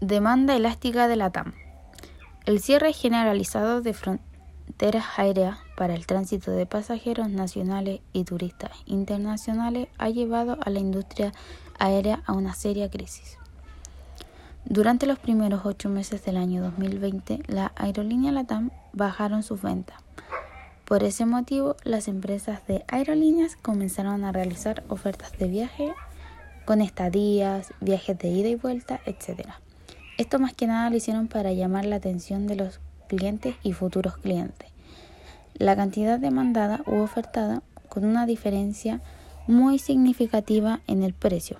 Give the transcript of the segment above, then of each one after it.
Demanda elástica de la TAM. El cierre generalizado de fronteras aéreas para el tránsito de pasajeros nacionales y turistas internacionales ha llevado a la industria aérea a una seria crisis. Durante los primeros ocho meses del año 2020, la aerolínea LATAM bajaron sus ventas. Por ese motivo, las empresas de aerolíneas comenzaron a realizar ofertas de viaje con estadías, viajes de ida y vuelta, etc. Esto más que nada lo hicieron para llamar la atención de los clientes y futuros clientes. La cantidad demandada u ofertada con una diferencia muy significativa en el precio.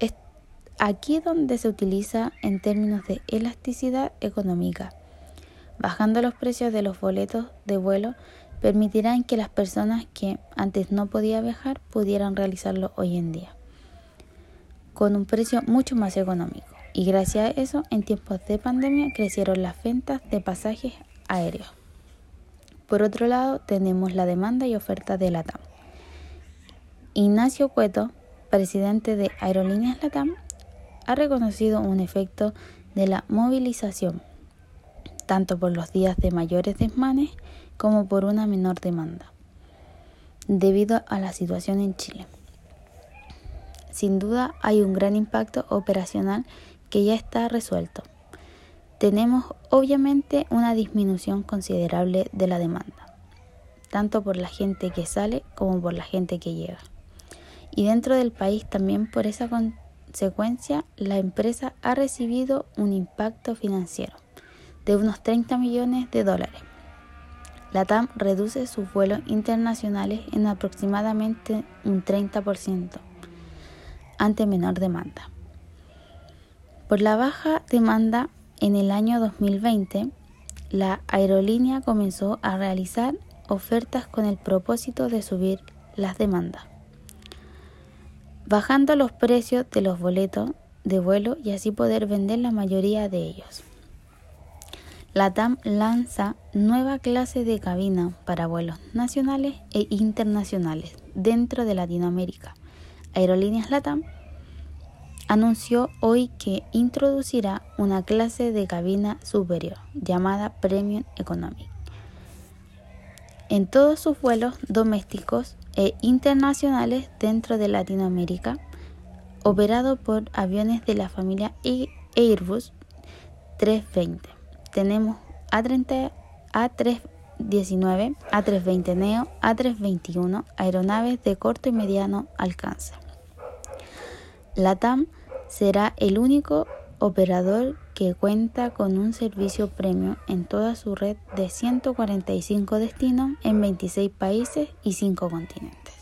Es aquí donde se utiliza en términos de elasticidad económica. Bajando los precios de los boletos de vuelo permitirán que las personas que antes no podían viajar pudieran realizarlo hoy en día con un precio mucho más económico y gracias a eso en tiempos de pandemia crecieron las ventas de pasajes aéreos. Por otro lado, tenemos la demanda y oferta de LATAM. Ignacio Cueto, presidente de Aerolíneas LATAM, ha reconocido un efecto de la movilización, tanto por los días de mayores desmanes como por una menor demanda, debido a la situación en Chile. Sin duda hay un gran impacto operacional que ya está resuelto. Tenemos obviamente una disminución considerable de la demanda, tanto por la gente que sale como por la gente que llega. Y dentro del país también por esa consecuencia la empresa ha recibido un impacto financiero de unos 30 millones de dólares. La TAM reduce sus vuelos internacionales en aproximadamente un 30% ante menor demanda. Por la baja demanda en el año 2020, la aerolínea comenzó a realizar ofertas con el propósito de subir las demandas, bajando los precios de los boletos de vuelo y así poder vender la mayoría de ellos. La TAM lanza nueva clase de cabina para vuelos nacionales e internacionales dentro de Latinoamérica. Aerolíneas LATAM anunció hoy que introducirá una clase de cabina superior llamada Premium Economy en todos sus vuelos domésticos e internacionales dentro de Latinoamérica, operado por aviones de la familia Airbus 320. Tenemos A30, A319, A320 Neo, A321, aeronaves de corto y mediano alcance. La TAM será el único operador que cuenta con un servicio premium en toda su red de 145 destinos en 26 países y 5 continentes.